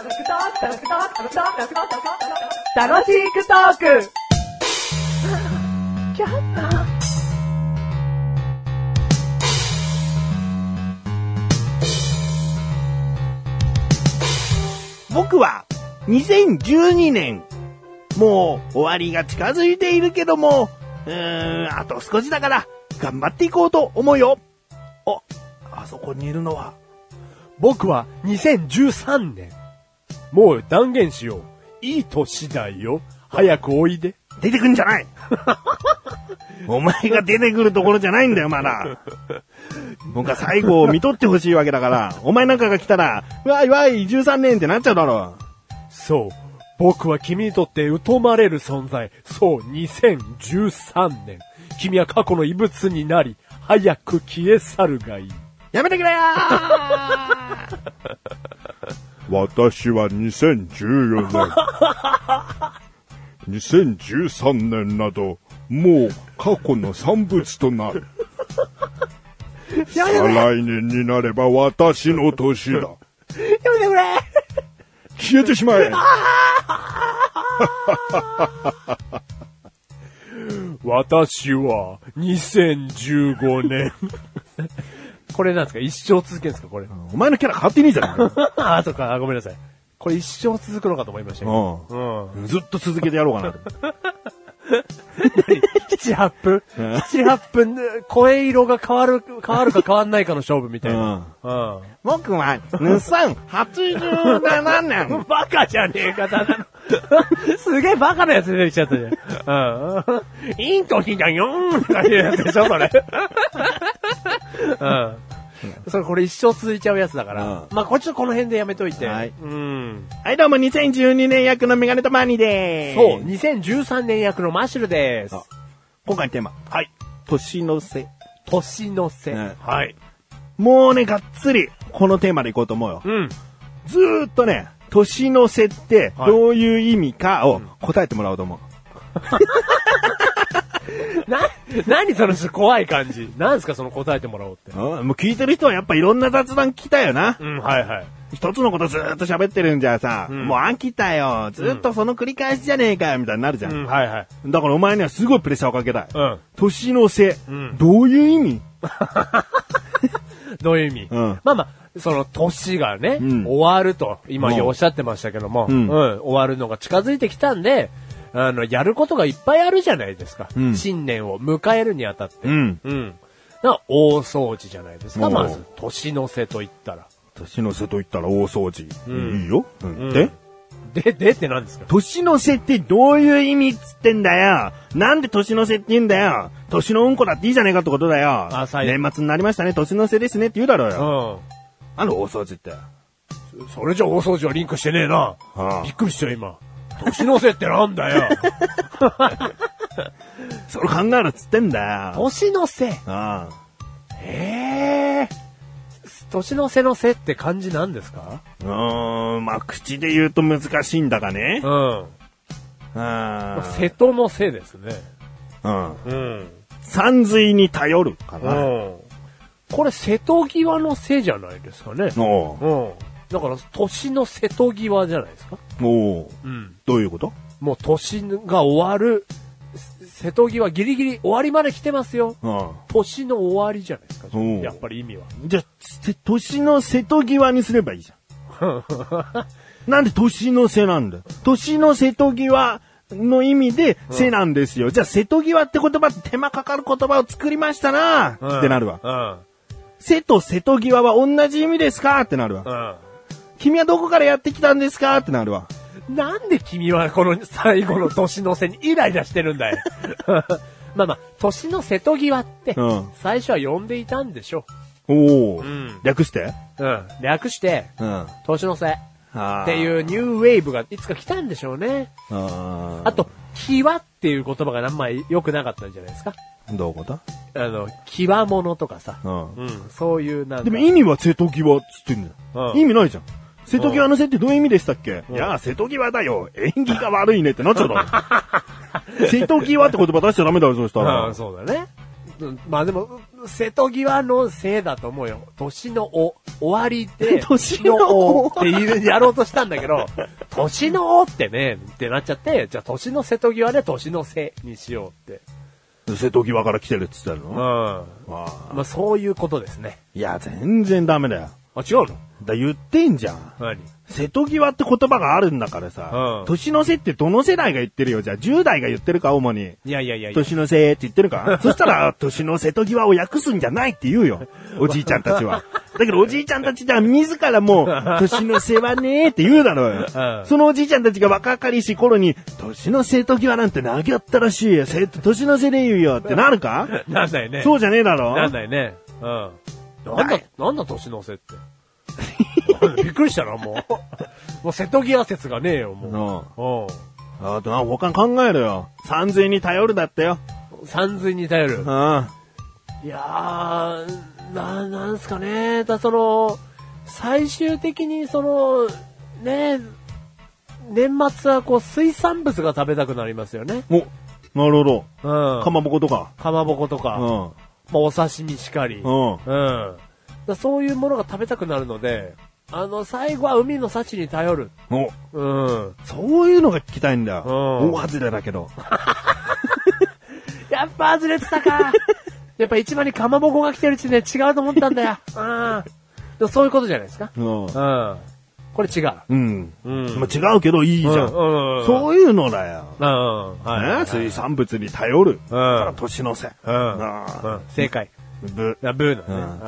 楽しくトーク僕は2012年、もう終わりが近づいているけども、うーん、あと少しだから頑張っていこうと思うよ。あ、あそこにいるのは、僕は2013年。もう断言しよう。いい年だよ。早くおいで。出てくんじゃない お前が出てくるところじゃないんだよ、まだ。僕は最後を見とってほしいわけだから、お前なんかが来たら、わいわい、13年ってなっちゃうだろそう。僕は君にとって疎まれる存在。そう、2013年。君は過去の遺物になり、早く消え去るがいい。やめてくれよ 私は2014年。2013年など、もう過去の産物となる。再来年になれば私の年だ。やめてくれ消えてしまえ 私は、2015年。これなんですか？一生続けるんですかこれ？お前のキャラ変わってねえじゃん。あ、そっか、あごめんなさい。これ一生続くのかと思いましたよ。うん。うん。ずっと続けてやろうかなと。7、8分 ?7、8分で声色が変わる、変わるか変わんないかの勝負みたいな。うん。僕は、2087年。バカじゃねえか、ただの。すげえバカなやつ出てきちゃったじゃん。うん。いい年だよーんとかいうやつでしょ、それ。うん。それこれ一生続いちゃうやつだから。うんまあ、こっちとこの辺でやめといて。はいうん。はい、どうも、2012年役のメガネとマーニーでーす。そう、2013年役のマッシュルです。あ今回のテーマ。はい。年の瀬。年の瀬。ねはい。もうね、がっつり、このテーマでいこうと思うよ。うん。ずーっとね、年の瀬って、はいどういう意味かを答えてもらおうと思う。な、何その怖い感じ。何すかその答えてもらおうって。うんもう聞いてる人はやっぱいろんな雑談聞きたいよな。うん、はいはい。一つのことずーっと喋ってるんじゃさ、んもう飽きたよ。ずーっとその繰り返しじゃねえかよ、みたいになるじゃん。うん、はいはい。だからお前にはすごいプレッシャーをかけたい。うん。年の瀬、んどういう意味？どういう意味、うんまあまあ、その年がね、うん終わると、今うんおっしゃってましたけども、ううんん、終わるのが近づいてきたんで、あの、やることがいっぱいあるじゃないですか。うん新年を迎えるにあたって。うん。うん。大掃除じゃないですか、まず。年の瀬と言ったら。年の瀬と言ったら大掃除。うんいいよ。うんうんで？で、でって何ですか？年の瀬ってどういう意味っつってんだよ。なんで年の瀬って言うんだよ。年のうんこだっていいじゃねえかってことだよ。年末になりましたね、年の瀬ですねって言うだろううよ。ん。あの大掃除って。それじゃ大掃除はリンクしてねえな。ああびっくりしたよ、今。年の瀬ってなんだよ。それ考えるっつってんだよ。年の瀬。ああええ年の瀬の瀬って漢字なんですか？うーん、まあ、口で言うと難しいんだがね。うん。あ瀬戸の瀬ですね。あうん。うん。山水に頼るかな。うん。これ瀬戸際の瀬じゃないですかね。おううん。だから、年の瀬戸際じゃないですか？おううん。どういうこと？もう年が終わる、せ瀬戸際ギリギリ終わりまで来てますよ。うん。年の終わりじゃないですか。うんやっぱり意味は。じゃ年の瀬戸際にすればいいじゃん。なんで年の瀬なんだよ年の瀬戸際の意味で瀬なんですよ。じゃあ瀬戸際って言葉って手間かかる言葉を作りましたな、ってなるわ。うん。瀬と瀬戸際は同じ意味ですか？ってなるわ。うん。君はどこからやってきたんですか？ってなるわ。なんで君はこの最後の年の瀬にイライラしてるんだよ。まあまあ、年の瀬戸際ってうん、最初は呼んでいたんでしょおお、ん略して？う。うん。略して、うん。年の瀬あっていうニューウェーブがいつか来たんでしょうね。ああと、際っていう言葉があんまり良くなかったんじゃないですか。どういうこと？あの、際物とかさ。うんうん。そういうなんか。でも意味は瀬戸際っつってんだよ。うん意味ないじゃん。瀬戸際の瀬ってどういう意味でしたっけ、いや、瀬戸際だよ。縁起が悪いねってなっちゃうだろ。瀬戸際って言葉出しちゃダメだよ、そうしたら。うん、そうだね。うんまあでも、瀬戸際のせいだと思うよ。年のお、終わりで、年のおって言うやろうとしたんだけど、年のおってね、ってなっちゃって、じゃあ年の瀬戸際で年のせにしようって。瀬戸際から来てるって言ってたうん。の、まああそういうことですね。いや、全然ダメだよ。あ、違うの？だ言ってんじゃん。何？瀬戸際って言葉があるんだからさ、うん年の瀬ってどの世代が言ってるよ。じゃあ10代が言ってるか、主に。いやいやいやいや。年の瀬って言ってるか？そしたら、年の瀬戸際を訳すんじゃないって言うよ。おじいちゃんたちは。だけどおじいちゃんたちじゃ自らもう、年の瀬はねーって言うだろうよ。うんそのおじいちゃんたちが若かりし頃に、年の瀬戸際なんてなきゃったらしいよ。せ年の瀬で言うよってなるか？なんだよね。そうじゃねえだろ？なんだよね。うん。なんだ、なんだ年の瀬って。びっくりしたな、もう。もう瀬戸際説がねえよ、もうん。う。あとな、他に考えろよ。三髄に頼るだってよ。うん。三髄に頼るう。ん。いやー、な、なんすかね。だその、最終的にその、ね、年末はこう水産物が食べたくなりますよね。お、なるほど。うん。かまぼことか。かまぼことか、うん。まあ、お刺身しかり。うん。うん。だそういうものが食べたくなるので、あの、最後は海の幸に頼る。お、うん。そういうのが聞きたいんだよ。うん大外れだけど。やっぱ外れてたか。やっぱ一番にかまぼこが来てるうちね、違うと思ったんだよ。うん。そういうことじゃないですか。うん。うん。これ違う。うん。うんまあ、違うけどいいじゃん。うんうんそういうのだよ。うん。はいね、水産物に頼る。だからうん。年の瀬。うん。うん正解。ぶ。あブーのね。うん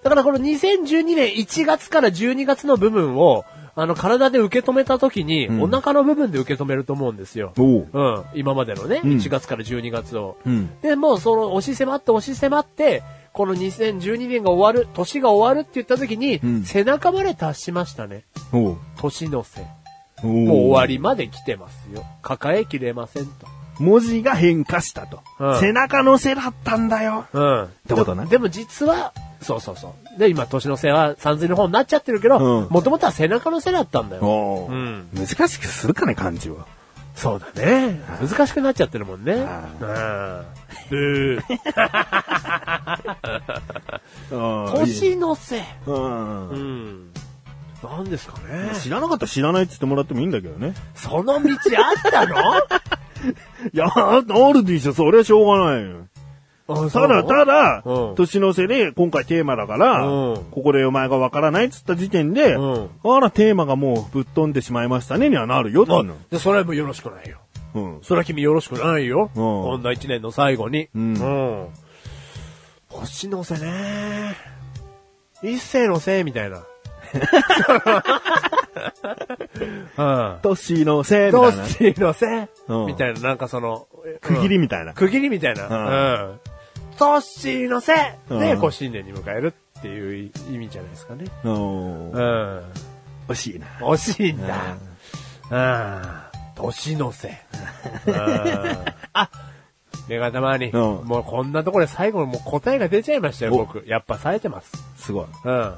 だからこの2012年1月から12月の部分を、あの、体で受け止めた時に、んお腹の部分で受け止めると思うんですよ。おう。うん。今までのね、うん1月から12月を。うん。で、もうその押し迫って押し迫って、この2012年が終わる、年が終わるって言った時に、うん背中まで達しましたね。年の瀬。ももう終わりまで来てますよ。抱えきれませんと。文字が変化したと。うん背中の背だったんだよ。うん。てことねででも実は、そうそうそう。で、今、年の瀬は三髄の方になっちゃってるけど、うんもともとは背中の瀬だったんだよ。うん難しくするかね、漢字は。そうだね。難しくなっちゃってるもんね。うん。あブー年の瀬。う。うんん。なんですかね。知らなかったら知らないって言ってもらってもいいんだけどね。その道あったの？いや、ああるでしょ、それはしょうがないよ。ただ、ただ、うん年の瀬で今回テーマだから、うんここでお前がわからないっつった時点で、うんあら、テーマがもうぶっ飛んでしまいましたねにはなるよ、っていうの。で、それはもうよろしくないよ。うん。それは君よろしくないよ。うんこんな一年の最後に。うんん星の瀬ね。一世のせいみたいな。うん。年の瀬みどたいな。のせうんみたいな、なんかその、区切りうんみたいな。区切りみたいな。うんうん。トッシーのせで、うんこう新年に迎えるっていう意味じゃないですかね。うんうん。惜しいな。惜しいんだ。うん。年のせ。うんあ、メガネ玉に、うんもうこんなところで最後のもう答えが出ちゃいましたよ、お僕。やっぱ冴えてます。すごい。うん。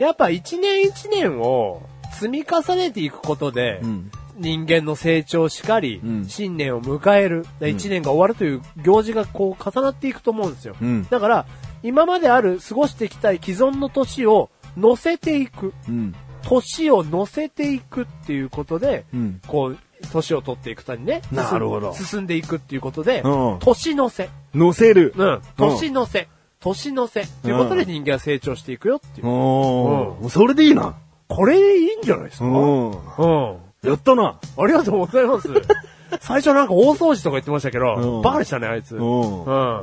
やっぱ一年一年を積み重ねていくことで、うん。人間の成長しかり、うん新年を迎える、一年が終わるという行事がこう重なっていくと思うんですよ。うんだから、今まである過ごしてきた既存の年を乗せていく。うん。年を乗せていくっていうことで、うん。こう、年を取っていくたにね、進んなるほど進んでいくっていうことで、うん年のせ。乗せる。うん。年のせ。年のせ。ということでうん人間は成長していくよっていう。おー。それでいいな。これいいんじゃないですか？うん。うん。やったな。ありがとうございます。最初なんか大掃除とか言ってましたけど、うんバカでしたね、あいつ。うん。うん。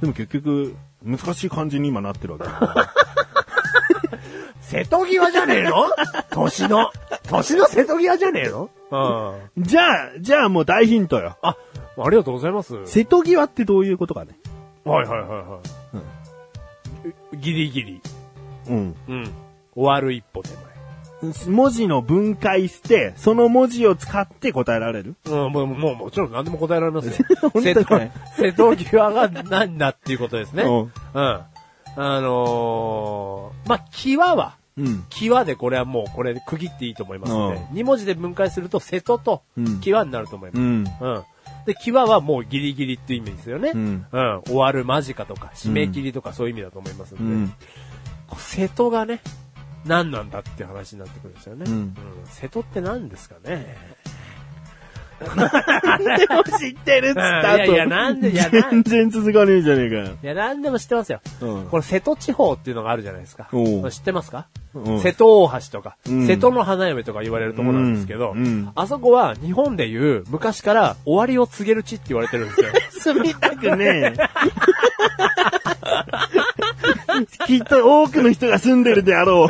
でも結局、難しい感じに今なってるわけ。瀬戸際じゃねえの？年の。年の瀬戸際じゃねえの？うん。じゃあ、じゃあもう大ヒントよ。あ、ありがとうございます。はい瀬戸際ってどういうことかね。はいはいはい。ギリギリ。うん。うん。終わる一歩手文字の分解して、その文字を使って答えられる？前。うん、もう、もう、もちろん何でも答えられますよ。本瀬戸瀬戸際が何だっていうことですね。ううんん。あのー、まあ、際は、うん。際でこれはもうこれで区切っていいと思いますので、う二文字で分解すると瀬戸とうん際になると思います。うん。うん。で、際はもうギリギリっていう意味ですよね。うん終わる間近とか、締め切りとかそういう意味だと思いますんで。うん。瀬戸がね、何なんだって話になってくるんですよね。うん瀬戸って何ですかね。でも知ってるっつった後。いやいやなんでいや全然続かねえじゃねえかよ。いや、何でも知ってますよ。うんこれ瀬戸地方っていうのがあるじゃないですか。知ってますか、うん瀬戸大橋とか、うん瀬戸の花嫁とか言われるところなんですけど、あそこは日本でいう昔から終わりを告げる地って言われてるんですよ。住みたくねえ。きっと多くの人が住んでるであろ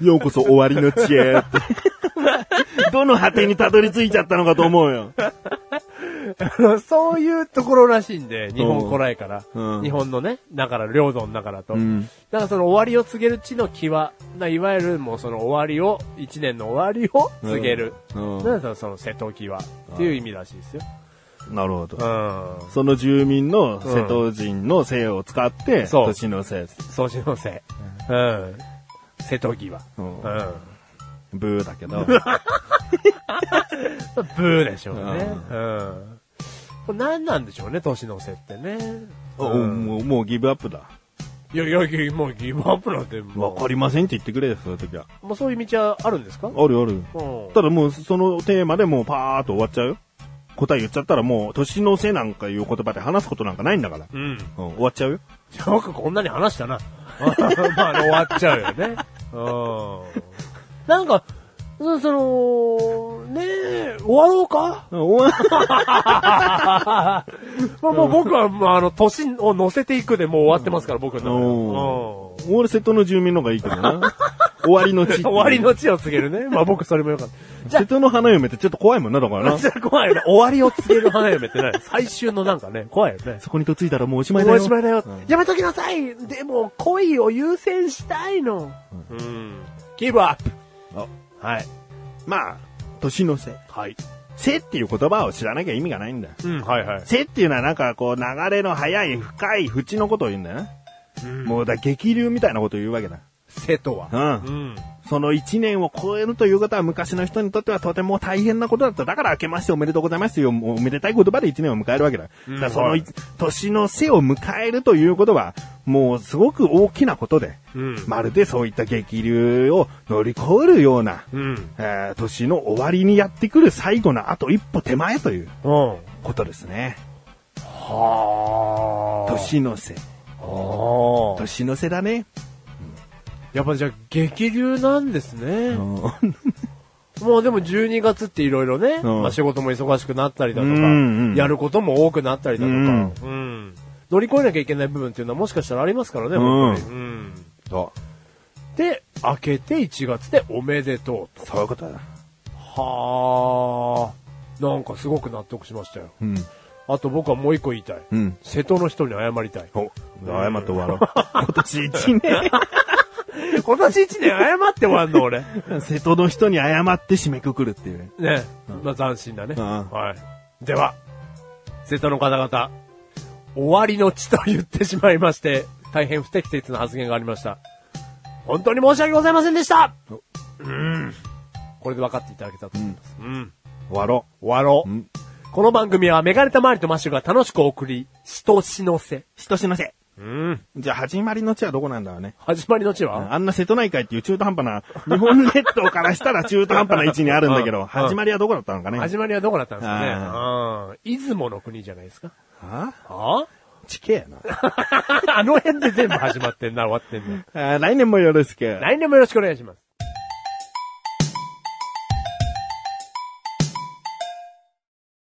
う。ようこそ終わりの地へって。どの果てにたどり着いちゃったのかと思うよ。そういうところらしいんで、日本古来から。うん日本のね、だから領土の中だと。うんだからその終わりを告げる地の際、ないわゆるもうその終わりを、一年の終わりを告げる。うんうんだからその瀬戸際っていう意味らしいですよ。なるほど。うん。その住民の瀬戸人の姓を使って、そう年のせい。掃除のせい。うん。瀬戸際。ううんん。ブーだけど。ブーでしょうね。うん。これ何なんでしょうね、年の瀬ってね。おうんもう、もうギブアップだ。いやいやもうギブアップなんてわかりませんって言ってくれよ、そういう時は。もうそういう道はあるんですか？あるある。うん。ただもうそのテーマでもうパーっと終わっちゃうよ。答え言っちゃったらもう年の瀬なんかいう言葉で話すことなんかないんだから。うん。うん、終わっちゃうよ。よくこんなに話したな。まあね、終わっちゃうよね。うん。なんか、うんその、ねえ、終わろうか？うん終わ まあもう僕は、まあ、あの、年を乗せていくでもう終わってますから、僕の中で。うん俺瀬戸の住民の方がいいけどな。終わりの地。終わり。の地を告げるね。まあ僕それもよかった。じゃ瀬戸の花嫁ってちょっと怖いもんな、だからあ、な。怖いよね。終わりを告げる花嫁って何？最終のなんかね、怖いよね。そこにとついたらもうおしまいだよ。もうおしまいだよ。うんやめときなさいでも、恋を優先したいの。うん。ギブアップ。あはい。まあ、年の瀬。はい。瀬っていう言葉を知らなきゃ意味がないんだよ。うん、はいはい。瀬っていうのはなんかこう流れの速い深い縁のことを言うんだよね。もうだ激流みたいなことを言うわけだ。瀬戸は。うん。うん。その一年を超えるということは昔の人にとってはとても大変なことだった。だから明けましておめでとうございますよ。おめでたい言葉で一年を迎えるわけだ。うんだからその年の瀬を迎えるということは、もうすごく大きなことで、うんまるでそういった激流を乗り越えるような、うん。えー年の終わりにやってくる最後のあと一歩手前といううん。ことですね。はあ。年の瀬。ああ。年の瀬だね。やっぱじゃあ激流なんですね。うんもうでも12月っていろいろね、うんまあ仕事も忙しくなったりだとか、うんうんやることも多くなったりだとか、うんうん乗り越えなきゃいけない部分っていうのはもしかしたらありますからね、本当に。うん。で、明けて1月でおめでとうと。そういうことだ。はあ。なんかすごく納得しましたよ。うん。あと僕はもう一個言いたい。うん。瀬戸の人に謝りたい。お、謝って終わろう。今年一年。今年1年謝って終わんの俺。瀬戸の人に謝って締めくくるっていうね。ね。まあ斬新だね。うんはい。では、瀬戸の方々、終わりの地と言ってしまいまして、大変不適切な発言がありました。本当に申し訳ございませんでしたうん。これで分かっていただけたと思います。うん。終わろ終わろう。うんこの番組はメガネたまわりとマッシュが楽しくお送り、しとしのせ。う。しとしのせ。うん。じゃあ、始まりの地はどこなんだろうね。始まりの地は、あんな瀬戸内海っていう中途半端な、日本列島からしたら中途半端な位置にあるんだけど、うん始まりはどこだったのかね？始まりはどこだったんですかね？あうん。出雲の国じゃないですか？はあ？地形やな。あの辺で全部始まってんな、終わってんの。来年もよろしく。来年もよろしくお願いします。